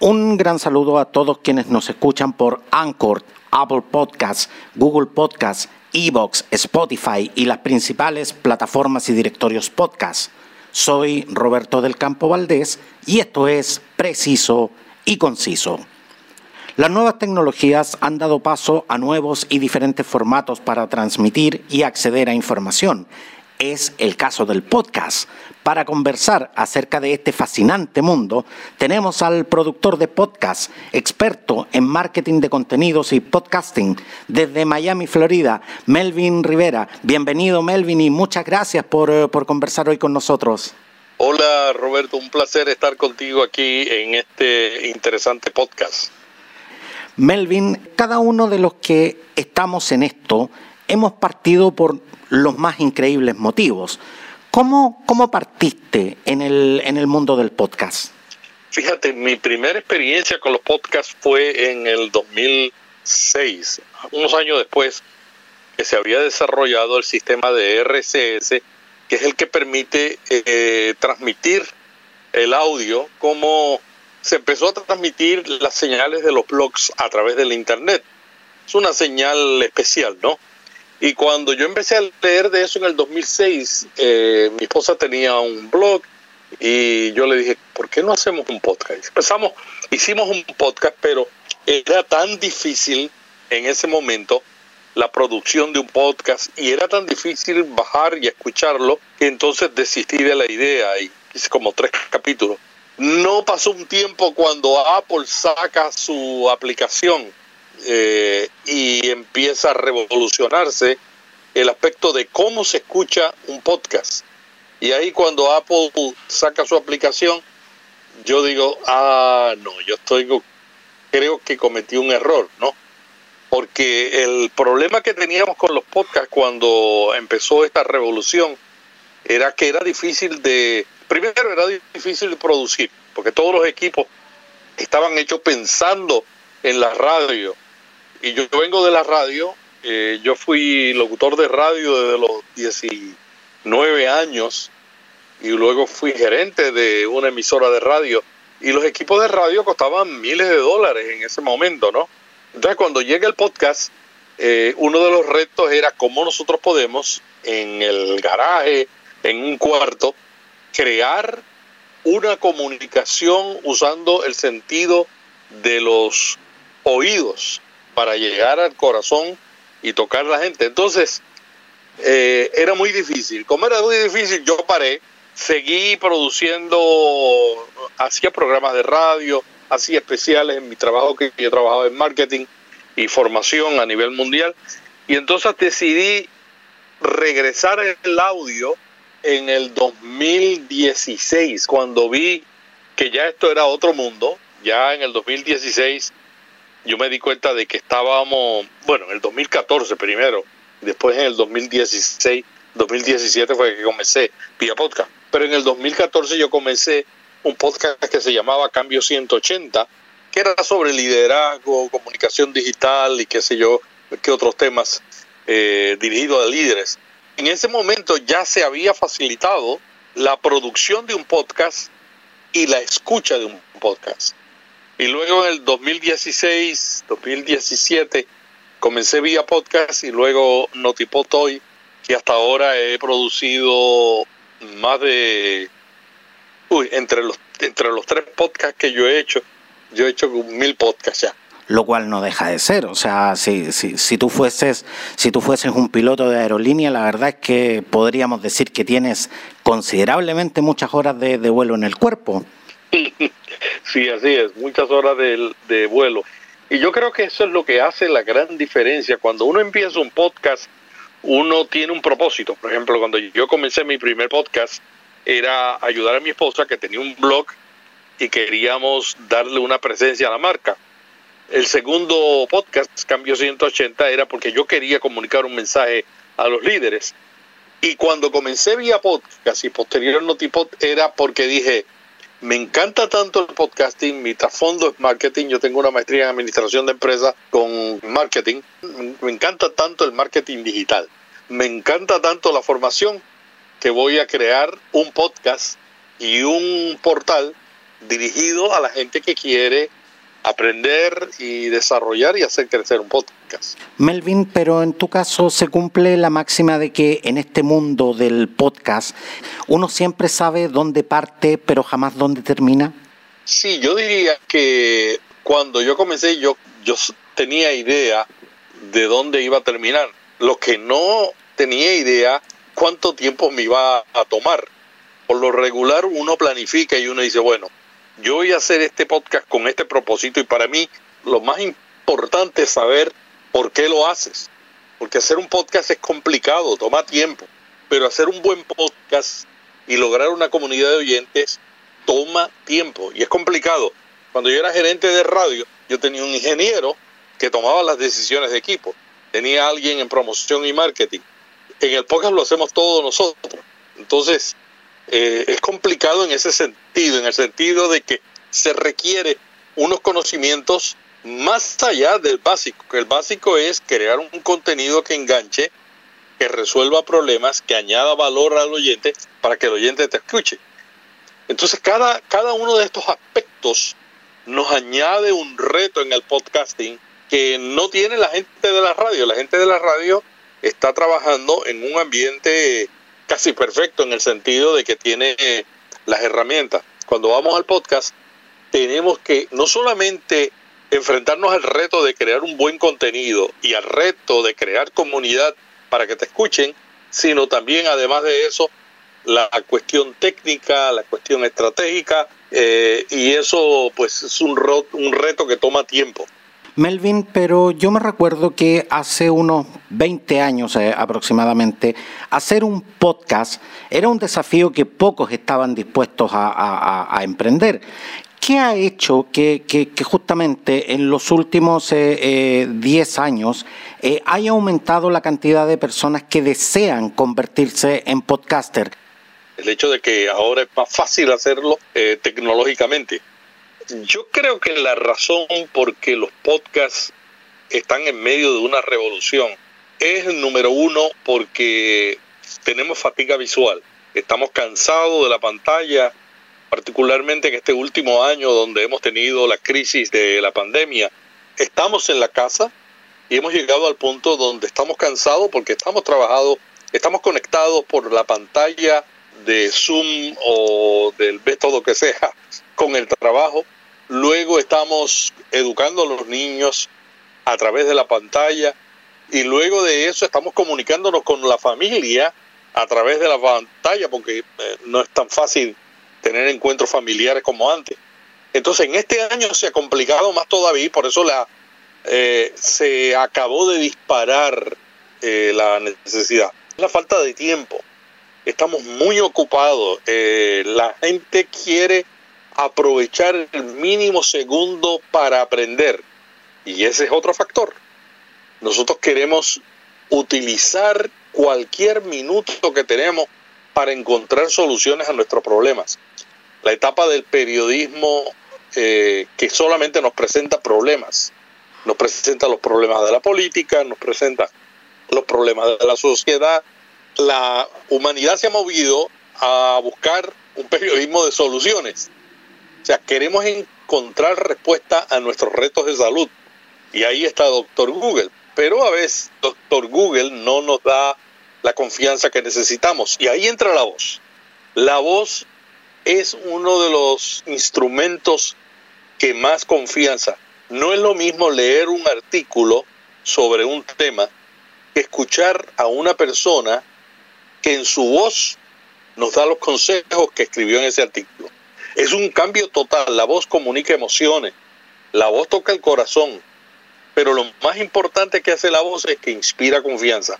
Un gran saludo a todos quienes nos escuchan por Anchor, Apple Podcasts, Google Podcasts, Evox, Spotify y las principales plataformas y directorios podcast. Soy Roberto del Campo Valdés y esto es Preciso y Conciso. Las nuevas tecnologías han dado paso a nuevos y diferentes formatos para transmitir y acceder a información. Es el caso del podcast. Para conversar acerca de este fascinante mundo, tenemos al productor de podcast, experto en marketing de contenidos y podcasting desde Miami, Florida, Melvin Rivera. Bienvenido, Melvin, y muchas gracias por, eh, por conversar hoy con nosotros. Hola, Roberto, un placer estar contigo aquí en este interesante podcast. Melvin, cada uno de los que estamos en esto hemos partido por los más increíbles motivos. ¿Cómo, cómo partiste en el, en el mundo del podcast? Fíjate, mi primera experiencia con los podcasts fue en el 2006, unos años después que se había desarrollado el sistema de RCS, que es el que permite eh, transmitir el audio como se empezó a transmitir las señales de los blogs a través del Internet. Es una señal especial, ¿no? Y cuando yo empecé a leer de eso en el 2006, eh, mi esposa tenía un blog y yo le dije, ¿por qué no hacemos un podcast? Empezamos, hicimos un podcast, pero era tan difícil en ese momento la producción de un podcast y era tan difícil bajar y escucharlo que entonces desistí de la idea y hice como tres capítulos. No pasó un tiempo cuando Apple saca su aplicación eh, y empieza a revolucionarse el aspecto de cómo se escucha un podcast. Y ahí cuando Apple saca su aplicación, yo digo, ah, no, yo estoy, creo que cometí un error, ¿no? Porque el problema que teníamos con los podcasts cuando empezó esta revolución era que era difícil de, primero era difícil de producir, porque todos los equipos estaban hechos pensando en la radio. Y yo, vengo de la radio, eh, yo fui locutor de radio desde los 19 años y luego fui gerente de una emisora de radio. Y los equipos de radio costaban miles de dólares en ese momento, ¿no? Entonces cuando llega el podcast, eh, uno de los retos era cómo nosotros podemos en el garaje, en un cuarto, crear una comunicación usando el sentido de los oídos para llegar al corazón y tocar a la gente. Entonces, eh, era muy difícil. Como era muy difícil, yo paré, seguí produciendo, hacía programas de radio, hacía especiales en mi trabajo, que yo trabajaba en marketing y formación a nivel mundial. Y entonces decidí regresar el audio en el 2016, cuando vi que ya esto era otro mundo, ya en el 2016 yo me di cuenta de que estábamos, bueno, en el 2014 primero, después en el 2016, 2017 fue que comencé vía podcast, pero en el 2014 yo comencé un podcast que se llamaba Cambio 180, que era sobre liderazgo, comunicación digital y qué sé yo, qué otros temas eh, dirigidos a líderes en ese momento ya se había facilitado la producción de un podcast y la escucha de un podcast. Y luego en el 2016, 2017, comencé vía podcast y luego Notipotoy, que hasta ahora he producido más de... Uy, entre los, entre los tres podcasts que yo he hecho, yo he hecho mil podcasts ya lo cual no deja de ser. O sea, si, si, si, tú fueses, si tú fueses un piloto de aerolínea, la verdad es que podríamos decir que tienes considerablemente muchas horas de, vuelo en el cuerpo. Sí, así es, muchas horas de, de vuelo. Y yo creo que eso es lo que hace la gran diferencia. Cuando uno empieza un podcast, uno tiene un propósito. Por ejemplo, cuando yo comencé mi primer podcast, era ayudar a mi esposa que tenía un blog y queríamos darle una presencia a la marca. El segundo podcast, Cambio 180, era porque yo quería comunicar un mensaje a los líderes. Y cuando comencé vía podcast y posterior Notipod era porque dije, me encanta tanto el podcasting, mi trasfondo es marketing, yo tengo una maestría en administración de empresas con marketing, me encanta tanto el marketing digital, me encanta tanto la formación que voy a crear un podcast y un portal dirigido a la gente que quiere aprender y desarrollar y hacer crecer un podcast. Melvin, pero en tu caso se cumple la máxima de que en este mundo del podcast uno siempre sabe dónde parte, pero jamás dónde termina. Sí, yo diría que cuando yo comencé yo, yo tenía idea de dónde iba a terminar. Lo que no tenía idea cuánto tiempo me iba a tomar. Por lo regular uno planifica y uno dice, bueno, yo voy a hacer este podcast con este propósito y para mí lo más importante es saber por qué lo haces. Porque hacer un podcast es complicado, toma tiempo, pero hacer un buen podcast y lograr una comunidad de oyentes toma tiempo y es complicado. Cuando yo era gerente de radio, yo tenía un ingeniero que tomaba las decisiones de equipo, tenía alguien en promoción y marketing. En el podcast lo hacemos todos nosotros. Entonces, eh, es complicado en ese sentido, en el sentido de que se requiere unos conocimientos más allá del básico, que el básico es crear un contenido que enganche, que resuelva problemas, que añada valor al oyente para que el oyente te escuche. Entonces cada, cada uno de estos aspectos nos añade un reto en el podcasting que no tiene la gente de la radio. La gente de la radio está trabajando en un ambiente casi perfecto en el sentido de que tiene eh, las herramientas. Cuando vamos al podcast, tenemos que no solamente enfrentarnos al reto de crear un buen contenido y al reto de crear comunidad para que te escuchen, sino también, además de eso, la cuestión técnica, la cuestión estratégica, eh, y eso pues es un, un reto que toma tiempo. Melvin, pero yo me recuerdo que hace unos 20 años eh, aproximadamente, hacer un podcast era un desafío que pocos estaban dispuestos a, emprender. ¿Qué ha hecho que, justamente en los últimos 10 eh, eh, años haya aumentado la cantidad de personas que desean convertirse en podcaster? El hecho de que ahora es más fácil hacerlo tecnológicamente yo creo que la razón por que los podcasts están en medio de una revolución es, número uno, porque tenemos fatiga visual. Estamos cansados de la pantalla, particularmente en este último año donde hemos tenido la crisis de la pandemia. Estamos en la casa y hemos llegado al punto donde estamos cansados porque estamos trabajados, estamos conectados por la pantalla de Zoom o del método que sea con el trabajo luego estamos educando a los niños a través de la pantalla y luego de eso estamos comunicándonos con la familia a través de la pantalla porque eh, no es tan fácil tener encuentros familiares como antes. Entonces en este año se ha complicado más todavía y por eso la, eh, se acabó de disparar eh, la necesidad. La falta de tiempo. Estamos muy ocupados. la gente quiere aprovechar el mínimo segundo para aprender. Y ese es otro factor. Nosotros queremos utilizar cualquier minuto que tenemos para encontrar soluciones a nuestros problemas. La etapa del periodismo eh, que solamente nos presenta problemas, nos presenta los problemas de la política, nos presenta los problemas de la sociedad. La humanidad se ha movido a buscar un periodismo de soluciones o sea, queremos encontrar respuesta a nuestros retos de salud. Y ahí está Doctor Google. Pero a veces Doctor Google no nos da la confianza que necesitamos. Y ahí entra la voz. La voz es uno de los instrumentos que más confianza. No es lo mismo leer un artículo sobre un tema que escuchar a una persona que en su voz nos da los consejos que escribió en ese artículo. Es un cambio total. La voz comunica emociones. La voz toca el corazón. Pero lo más importante que hace la voz es que inspira confianza.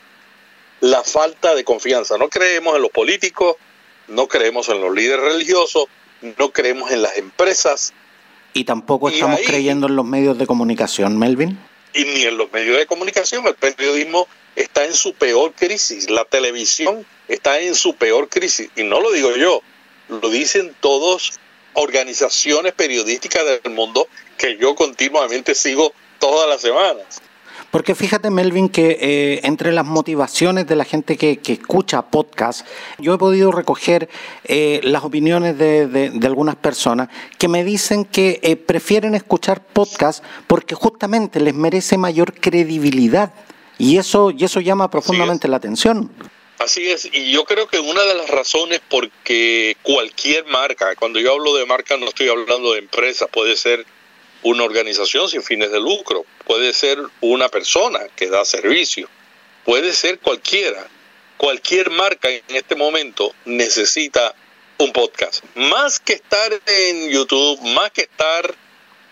La falta de confianza. No creemos en los políticos, no creemos en los líderes religiosos, no creemos en las empresas. Y tampoco estamos creyendo en los medios de comunicación, Melvin. Y ni en los medios de comunicación. El periodismo está en su peor crisis. La televisión está en su peor crisis. Y no lo digo yo, lo dicen todos organizaciones periodísticas del mundo que yo continuamente sigo todas las semanas. Porque fíjate, Melvin, que eh, entre las motivaciones de la gente que, escucha podcast, yo he podido recoger eh, las opiniones de, algunas personas que me dicen que eh, prefieren escuchar podcast porque justamente les merece mayor credibilidad. Y eso, y eso llama profundamente la atención. Así es, y yo creo que una de las razones porque cualquier marca, cuando yo hablo de marca no estoy hablando de empresa, puede ser una organización sin fines de lucro, puede ser una persona que da servicio, puede ser cualquiera. Cualquier marca en este momento necesita un podcast. Más que estar en YouTube, más que estar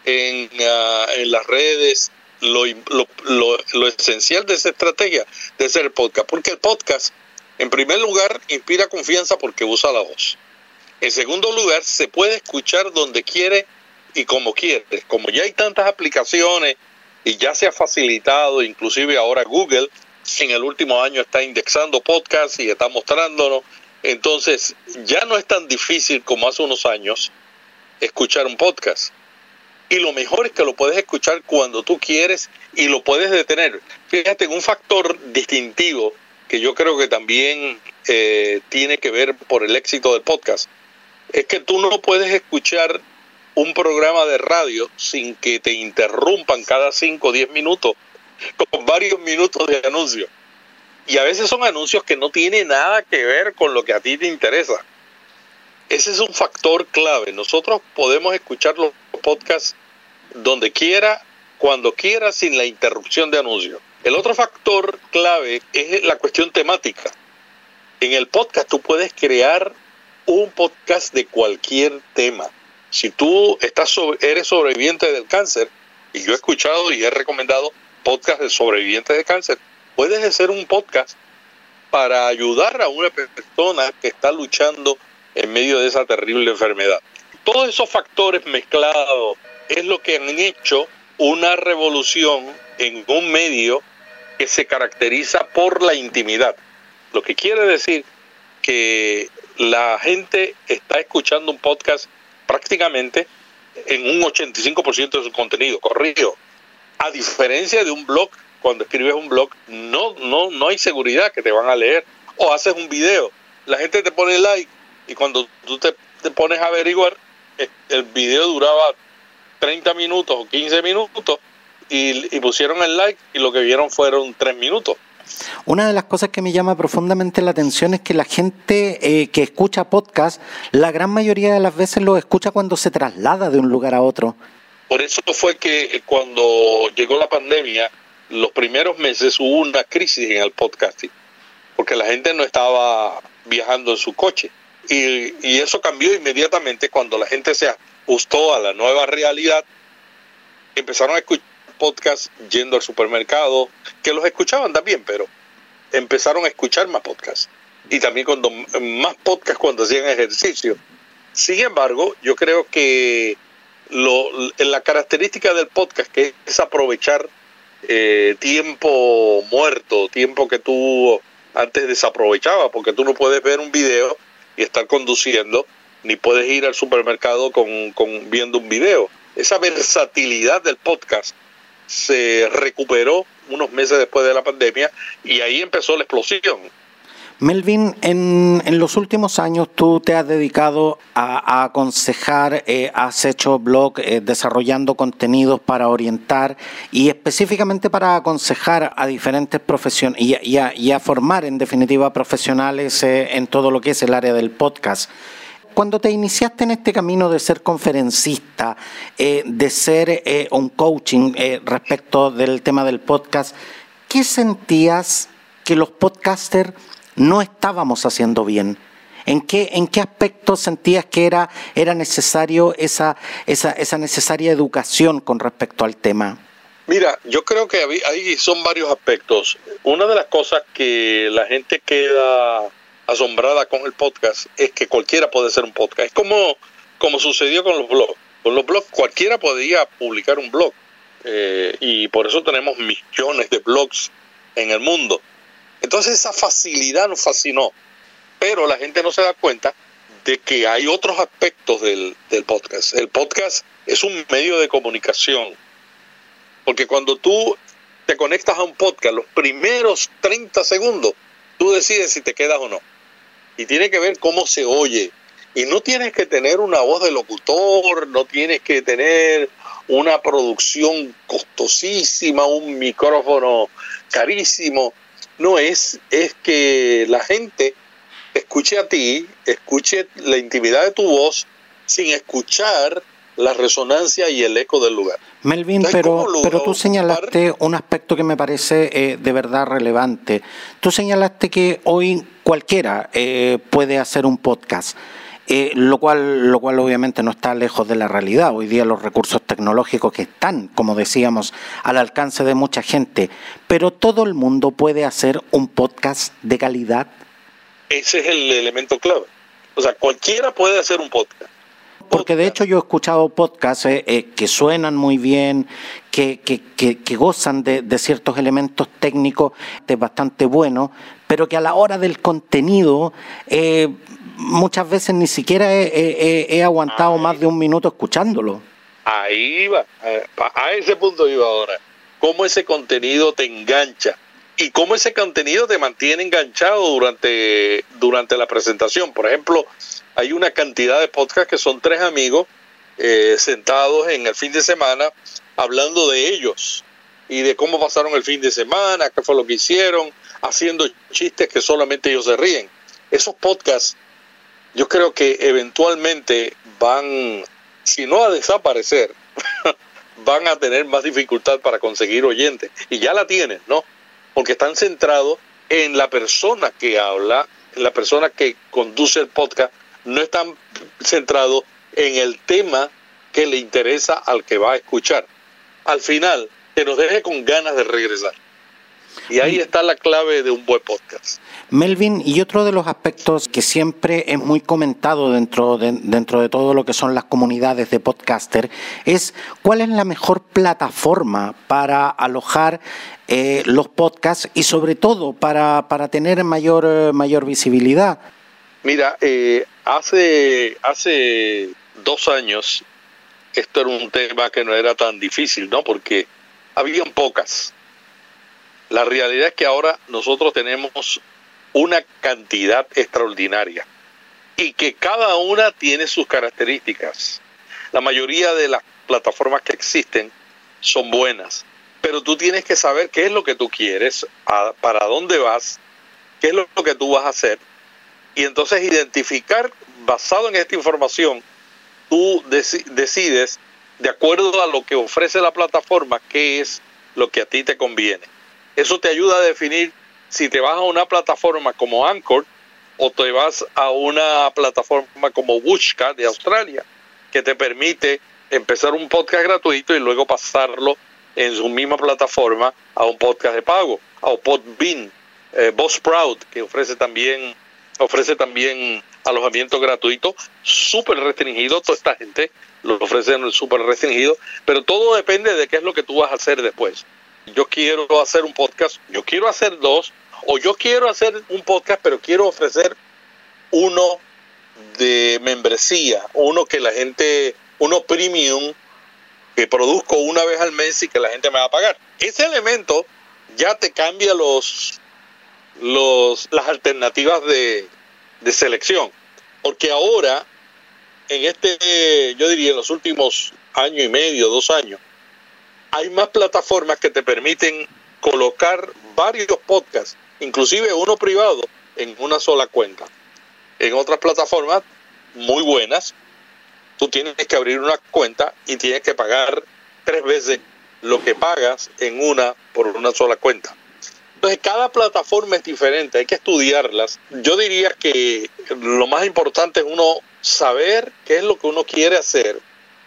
en, ah, en las redes, lo, lo, lo, esencial de esa estrategia de ser podcast, porque el podcast, en primer lugar, inspira confianza porque usa la voz. En segundo lugar, se puede escuchar donde quiere y como quieres. Como ya hay tantas aplicaciones y ya se ha facilitado, inclusive ahora Google en el último año está indexando podcasts y está mostrándonos. Entonces ya no es tan difícil como hace unos años escuchar un podcast. Y lo mejor es que lo puedes escuchar cuando tú quieres y lo puedes detener. Fíjate, un factor distintivo que yo creo que también eh, tiene que ver por el éxito del podcast es que tú no puedes escuchar un programa de radio sin que te interrumpan cada 5 o 10 minutos con varios minutos de anuncios. Y a veces son anuncios que no tienen nada que ver con lo que a ti te interesa. Ese es un factor clave. Nosotros podemos escuchar los podcasts donde quiera, cuando quiera, sin la interrupción de anuncios. El otro factor clave es la cuestión temática. En el podcast tú puedes crear un podcast de cualquier tema si tú estás eres sobreviviente del cáncer, y yo he escuchado y he recomendado podcasts de sobrevivientes de cáncer, puedes hacer un podcast para ayudar a una persona que está luchando en medio de esa terrible enfermedad. Todos esos factores mezclados es lo que han hecho una revolución en un medio que se caracteriza por la intimidad. Lo que quiere decir que la gente está escuchando un podcast prácticamente en un 85% de su contenido corrido. A diferencia de un blog, cuando escribes un blog, no, no, no hay seguridad que te van a leer. O haces un video, la gente te pone like y cuando tú te, te pones a averiguar, eh, el video duraba 30 minutos o 15 minutos y, y pusieron el like y lo que vieron fueron 3 minutos. Una de las cosas que me llama profundamente la atención es que la gente eh, que escucha podcast, la gran mayoría de las veces lo escucha cuando se traslada de un lugar a otro. Por eso fue que cuando llegó la pandemia, los primeros meses hubo una crisis en el podcasting, porque la gente no estaba viajando en su coche. Y, y eso cambió inmediatamente cuando la gente se ajustó a la nueva realidad, empezaron a escuchar podcast yendo al supermercado, que los escuchaban también, pero empezaron a escuchar más podcasts. Y también cuando más podcasts cuando hacían ejercicio. Sin embargo, yo creo que lo, la característica del podcast que es aprovechar eh, tiempo muerto, tiempo que tú antes desaprovechabas, porque tú no puedes ver un video y estar conduciendo, ni puedes ir al supermercado con viendo un video. Esa versatilidad del podcast se recuperó unos meses después de la pandemia y ahí empezó la explosión. Melvin, en, en los últimos años tú te has dedicado a, aconsejar, eh, has hecho blog eh, desarrollando contenidos para orientar y específicamente para aconsejar a diferentes profesiones y, y, a, formar en definitiva profesionales eh, en todo lo que es el área del podcast. Cuando te iniciaste en este camino de ser conferencista, eh, de ser eh, un coaching eh, respecto del tema del podcast, ¿qué sentías que los podcasters no estábamos haciendo bien? ¿En qué, en qué aspectos sentías que era, era necesario esa, esa, esa necesaria educación con respecto al tema? Mira, yo creo que ahí son varios aspectos. Una de las cosas que la gente queda asombrada con el podcast es que cualquiera puede ser un podcast. Es como, como sucedió con los blogs. Con los blogs cualquiera podía publicar un blog. Eh, y por eso tenemos millones de blogs en el mundo. Entonces esa facilidad nos fascinó. Pero la gente no se da cuenta de que hay otros aspectos del, del podcast. El podcast es un medio de comunicación. Porque cuando tú te conectas a un podcast, los primeros 30 segundos, tú decides si te quedas o no. Y tiene que ver cómo se oye. Y no tienes que tener una voz de locutor, no tienes que tener una producción costosísima, un micrófono carísimo. No es, es que la gente escuche a ti, escuche la intimidad de tu voz sin escuchar la resonancia y el eco del lugar. Melvin, pero, pero tú señalaste un aspecto que me parece eh, de verdad relevante. Tú señalaste que hoy cualquiera eh, puede hacer un podcast. Eh, lo, cual, lo cual obviamente no está lejos de la realidad. Hoy día los recursos tecnológicos que están, como decíamos, al alcance de mucha gente, pero todo el mundo puede hacer un podcast de calidad. Ese es el elemento clave. O sea, cualquiera puede hacer un podcast. Porque de hecho yo he escuchado podcasts eh, eh, que suenan muy bien, que, que, gozan de, ciertos elementos técnicos bastante buenos, pero que a la hora del contenido eh, muchas veces ni siquiera he, aguantado más de un minuto escuchándolo. Ahí va, a ese punto iba ahora. Cómo ese contenido te engancha y cómo ese contenido te mantiene enganchado durante, durante la presentación. Por ejemplo, hay una cantidad de podcasts que son tres amigos eh, sentados en el fin de semana hablando de ellos y de cómo pasaron el fin de semana, qué fue lo que hicieron, haciendo chistes que solamente ellos se ríen. Esos podcasts yo creo que eventualmente van, si no a desaparecer, van a tener más dificultad para conseguir oyentes. Y ya la tienen, ¿no? Porque están centrados en la persona que habla, en la persona que conduce el podcast, no están centrados en el tema que le interesa al que va a escuchar. Al final, que nos deje con ganas de regresar. Y ahí está la clave de un buen podcast. Melvin, y otro de los aspectos que siempre es muy comentado dentro de, dentro de todo lo que son las comunidades de podcaster es cuál es la mejor plataforma para alojar eh, los podcasts y sobre todo para, para tener mayor, eh, mayor visibilidad. Mira, eh, hace, hace dos años esto era un tema que no era tan difícil, ¿no? Porque habían pocas. La realidad es que ahora nosotros tenemos una cantidad extraordinaria y que cada una tiene sus características. La mayoría de las plataformas que existen son buenas, pero tú tienes que saber qué es lo que tú quieres, para dónde vas, qué es lo que tú vas a hacer y entonces identificar, basado en esta información, tú decides, de acuerdo a lo que ofrece la plataforma, qué es lo que a ti te conviene. Eso te ayuda a definir si te vas a una plataforma como Anchor o te vas a una plataforma como Bushka de Australia, que te permite empezar un podcast gratuito y luego pasarlo en su misma plataforma a un podcast de pago, a Podbean, eh, Proud, que ofrece también ofrece también alojamiento gratuito, súper restringido, toda esta gente lo ofrece súper restringido, pero todo depende de qué es lo que tú vas a hacer después. Yo quiero hacer un podcast, yo quiero hacer dos, o yo quiero hacer un podcast, pero quiero ofrecer uno de membresía, uno que la gente, uno premium, que produzco una vez al mes y que la gente me va a pagar. Ese elemento ya te cambia los los, las alternativas de, de selección. Porque ahora, en este, yo diría en los últimos año y medio, dos años, hay más plataformas que te permiten colocar varios podcasts, inclusive uno privado, en una sola cuenta. En otras plataformas muy buenas, tú tienes que abrir una cuenta y tienes que pagar tres veces lo que pagas en una por una sola cuenta. Entonces, cada plataforma es diferente, hay que estudiarlas. Yo diría que lo más importante es uno saber qué es lo que uno quiere hacer,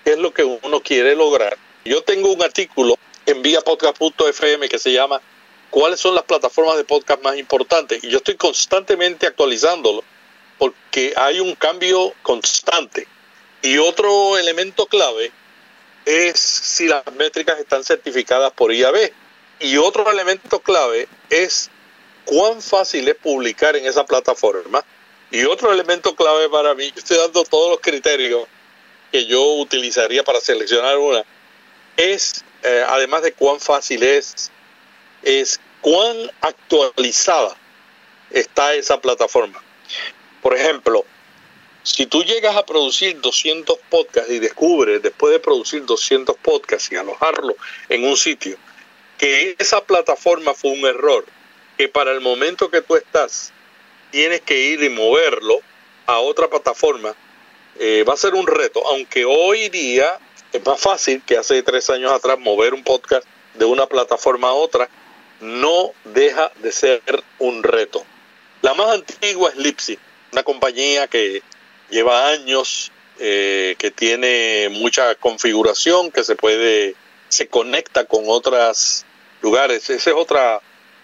qué es lo que uno quiere lograr. Yo tengo un artículo en viapodcast.fm que se llama ¿Cuáles son las plataformas de podcast más importantes? Y yo estoy constantemente actualizándolo porque hay un cambio constante. Y otro elemento clave es si las métricas están certificadas por IAB y otro elemento clave es cuán fácil es publicar en esa plataforma. Y otro elemento clave para mí, estoy dando todos los criterios que yo utilizaría para seleccionar una, es, eh, además de cuán fácil es es cuán actualizada está esa plataforma. Por ejemplo, si tú llegas a producir 200 podcasts y descubres después de producir 200 podcasts y alojarlo en un sitio, que esa plataforma fue un error, que para el momento que tú estás tienes que ir y moverlo a otra plataforma, eh, va a ser un reto, aunque hoy día es más fácil que hace tres años atrás mover un podcast de una plataforma a otra, no deja de ser un reto. La más antigua es Lipsy, una compañía que lleva años, eh, que tiene mucha configuración, que se puede, se conecta con otros lugares. Esa es otra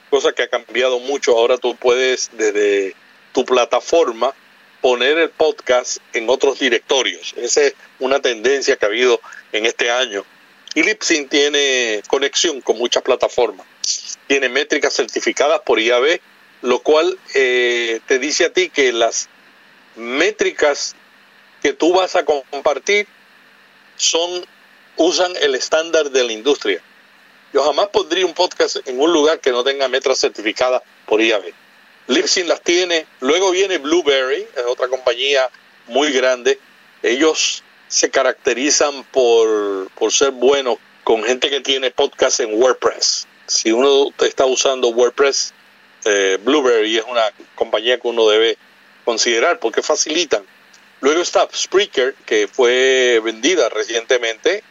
cosa que ha cambiado mucho. Ahora tú puedes desde tu plataforma poner el podcast en otros directorios. Esa es una tendencia que ha habido en este año. Y Lipsyn tiene conexión con muchas plataformas. Tiene métricas certificadas por IAB, lo cual eh, te dice a ti que las métricas que tú vas a compartir son usan el estándar de la industria. Yo jamás pondría un podcast en un lugar que no tenga métricas certificadas por IAB. Libsyn las tiene, luego viene Blueberry, es otra compañía muy grande. Ellos se caracterizan por, por ser buenos con gente que tiene podcast en WordPress. Si uno está usando WordPress, eh, Blueberry es una compañía que uno debe considerar porque facilitan. Luego está Spreaker, que fue vendida recientemente.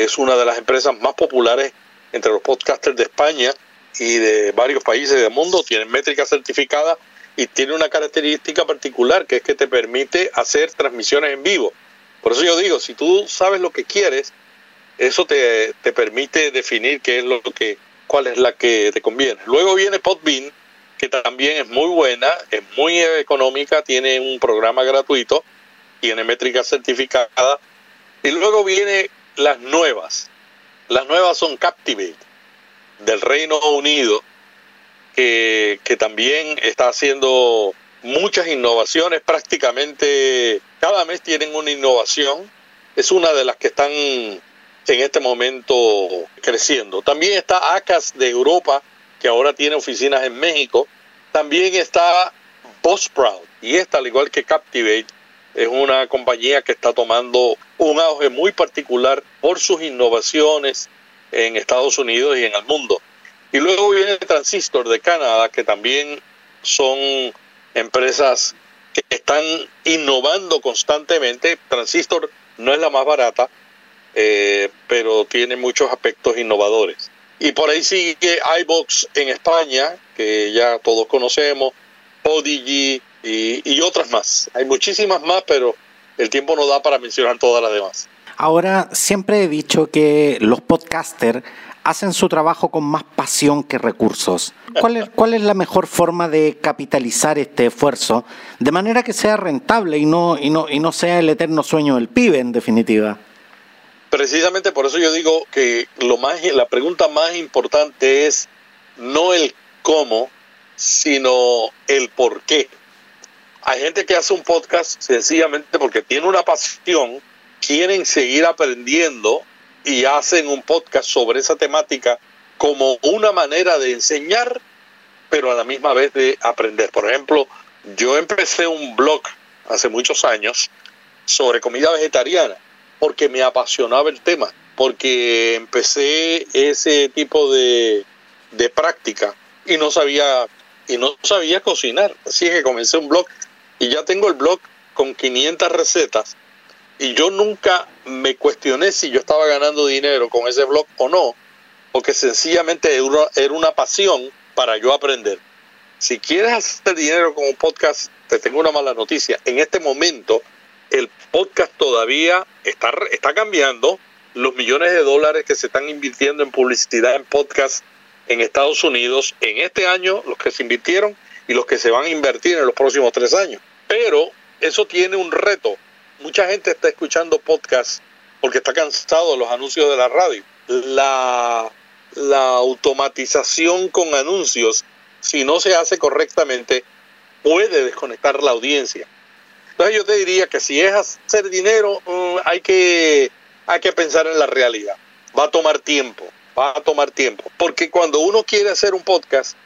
Es una de las empresas más populares entre los podcasters de España y de varios países del mundo. Tienen métricas certificadas y tiene una característica particular que es que te permite hacer transmisiones en vivo. Por eso yo digo, si tú sabes lo que quieres, eso te, te permite definir qué es lo que, cuál es la que te conviene. Luego viene Podbean, que también es muy buena, es muy económica, tiene un programa gratuito, tiene métricas certificadas. Y luego viene las nuevas. Las nuevas son Captivate, del Reino Unido, que, que también está haciendo muchas innovaciones, prácticamente cada mes tienen una innovación. Es una de las que están en este momento creciendo. También está ACAS de Europa, que ahora tiene oficinas en México. También está Buzzsprout, y esta, al igual que Captivate, es una compañía que está tomando un auge muy particular por sus innovaciones en Estados Unidos y en el mundo. Y luego viene Transistor de Canadá, que también son empresas que están innovando constantemente. Transistor no es la más barata, eh, pero tiene muchos aspectos innovadores. Y por ahí sigue iBox en España, que ya todos conocemos, Podigy y, y otras más. Hay muchísimas más, pero el tiempo no da para mencionar todas las demás. Ahora, siempre he dicho que los podcasters hacen su trabajo con más pasión que recursos. ¿Cuál es, ¿Cuál es la mejor forma de capitalizar este esfuerzo de manera que sea rentable y no, y no, y no sea el eterno sueño del pibe, en definitiva? Precisamente por eso yo digo que lo más, la pregunta más importante es no el cómo, sino el por qué. Hay gente que hace un podcast sencillamente porque tiene una pasión, quieren seguir aprendiendo y hacen un podcast sobre esa temática como una manera de enseñar, pero a la misma vez de aprender. Por ejemplo, yo empecé un blog hace muchos años sobre comida vegetariana porque me apasionaba el tema, porque empecé ese tipo de, de práctica y no sabía y no sabía cocinar, así que comencé un blog y ya tengo el blog con 500 recetas y yo nunca me cuestioné si yo estaba ganando dinero con ese blog o no, porque sencillamente era una pasión para yo aprender. Si quieres hacer dinero con un podcast, te tengo una mala noticia. En este momento, el podcast todavía está, está cambiando. Los millones de dólares que se están invirtiendo en publicidad en podcast en Estados Unidos en este año, los que se invirtieron y los que se van a invertir en los próximos tres años. Pero eso tiene un reto. Mucha gente está escuchando podcast porque está cansado de los anuncios de la radio. La, la automatización con anuncios, si no se hace correctamente, puede desconectar la audiencia. Entonces yo te diría que si es hacer dinero, mm, hay, que, hay que pensar en la realidad. Va a tomar tiempo. va a tomar tiempo. Porque cuando uno quiere hacer un podcast,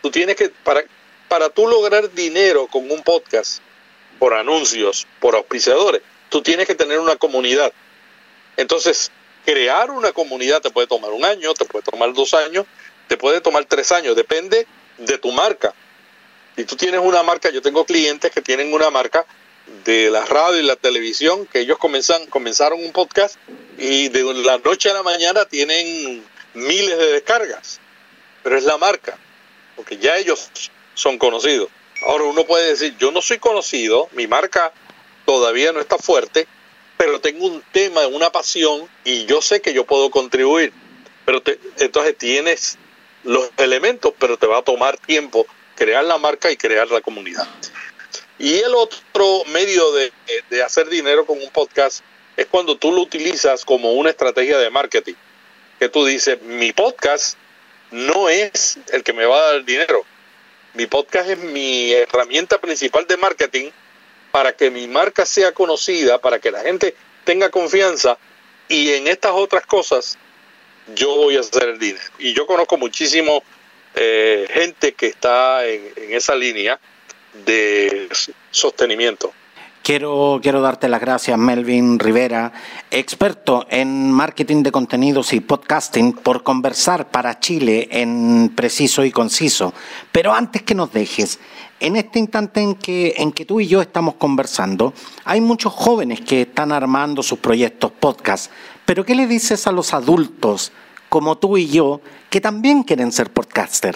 tú tienes que, para, para tú lograr dinero con un podcast, por anuncios, por auspiciadores, tú tienes que tener una comunidad. Entonces, crear una comunidad te puede tomar un año, te puede tomar dos años, te puede tomar tres años, depende de tu marca. Si tú tienes una marca, yo tengo clientes que tienen una marca de la radio y la televisión, que ellos comenzan, comenzaron un podcast y de la noche a la mañana tienen miles de descargas. Pero es la marca, porque ya ellos son conocidos. Ahora uno puede decir, yo no soy conocido, mi marca todavía no está fuerte, pero tengo un tema, una pasión y yo sé que yo puedo contribuir. Pero entonces tienes los elementos, pero te va a tomar tiempo crear la marca y crear la comunidad. Y el otro medio de, de hacer dinero con un podcast es cuando tú lo utilizas como una estrategia de marketing. Que tú dices, mi podcast no es el que me va a dar dinero. Mi podcast es mi herramienta principal de marketing para que mi marca sea conocida, para que la gente tenga confianza y en estas otras cosas yo voy a hacer el dinero. Y yo conozco muchísimo eh, gente que está en, esa línea de sostenimiento. Quiero, quiero darte las gracias, Melvin Rivera, experto en marketing de contenidos y podcasting, por conversar para Chile en preciso y conciso. Pero antes que nos dejes, en este instante en que, en que tú y yo estamos conversando, hay muchos jóvenes que están armando sus proyectos podcast. Pero ¿qué le dices a los adultos como tú y yo que también quieren ser podcaster.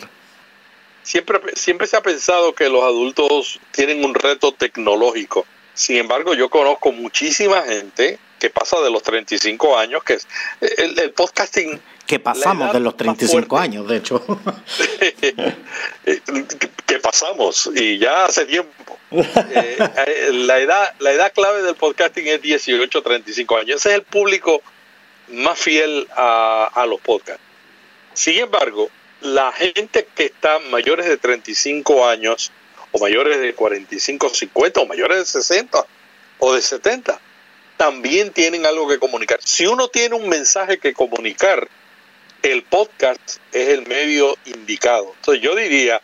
Siempre, siempre se ha pensado que los adultos tienen un reto tecnológico. Sin embargo, yo conozco muchísima gente que pasa de los 35 años, que es el, podcasting que pasamos de los 35 años, de hecho. que pasamos, y ya hace tiempo. Eh, eh, la, edad, la edad clave del podcasting es 18, 35 años. Ese es el público más fiel a, a los podcasts. Sin embargo, la gente que está mayores de 35 años o mayores de 45, 50 o mayores de 60 o de 70 también tienen algo que comunicar. Si uno tiene un mensaje que comunicar, el podcast es el medio indicado. Entonces yo diría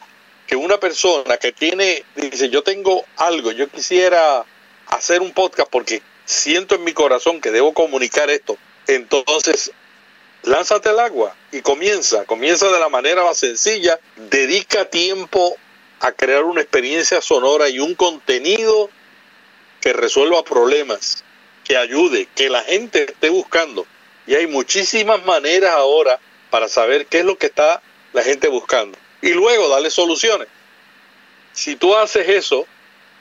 que una persona que tiene, dice, yo tengo algo, yo quisiera hacer un podcast porque siento en mi corazón que debo comunicar esto, entonces lánzate al agua y comienza, comienza de la manera más sencilla, dedica tiempo a crear una experiencia sonora y un contenido que resuelva problemas, que ayude, que la gente esté buscando. Y hay muchísimas maneras ahora para saber qué es lo que está la gente buscando. Y luego darle soluciones. Si tú haces eso,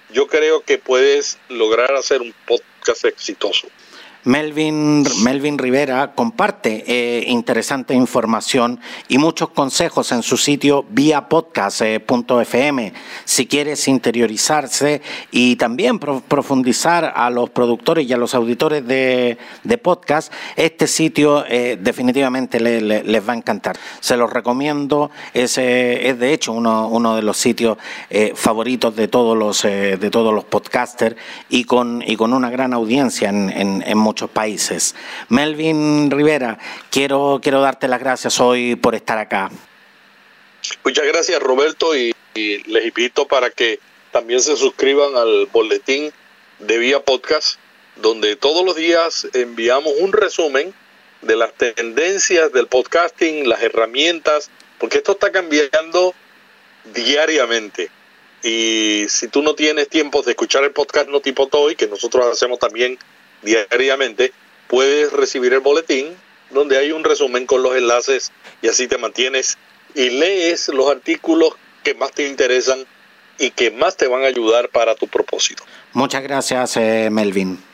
yo creo que puedes lograr hacer un podcast exitoso. Melvin, Melvin Rivera comparte eh, interesante información y muchos consejos en su sitio vía podcast.fm. Eh, si quieres interiorizarse y también profundizar a los productores y a los auditores de, podcast, este sitio eh, definitivamente les va a encantar. Se los recomiendo, es, es de hecho uno, uno de los sitios favoritos de todos los, de todos los podcasters y con, y con una gran audiencia en, en, en muchos países. Melvin Rivera, quiero, quiero darte las gracias hoy por estar acá. Muchas gracias Roberto y, les invito para que también se suscriban al boletín de Vía Podcast, donde todos los días enviamos un resumen de las tendencias del podcasting, las herramientas, porque esto está cambiando diariamente. Y si tú no tienes tiempo de escuchar el podcast No Tipo Toy, que nosotros hacemos también diariamente, puedes recibir el boletín donde hay un resumen con los enlaces y así te mantienes y lees los artículos que más te interesan y que más te van a ayudar para tu propósito. Muchas gracias, eh, Melvin.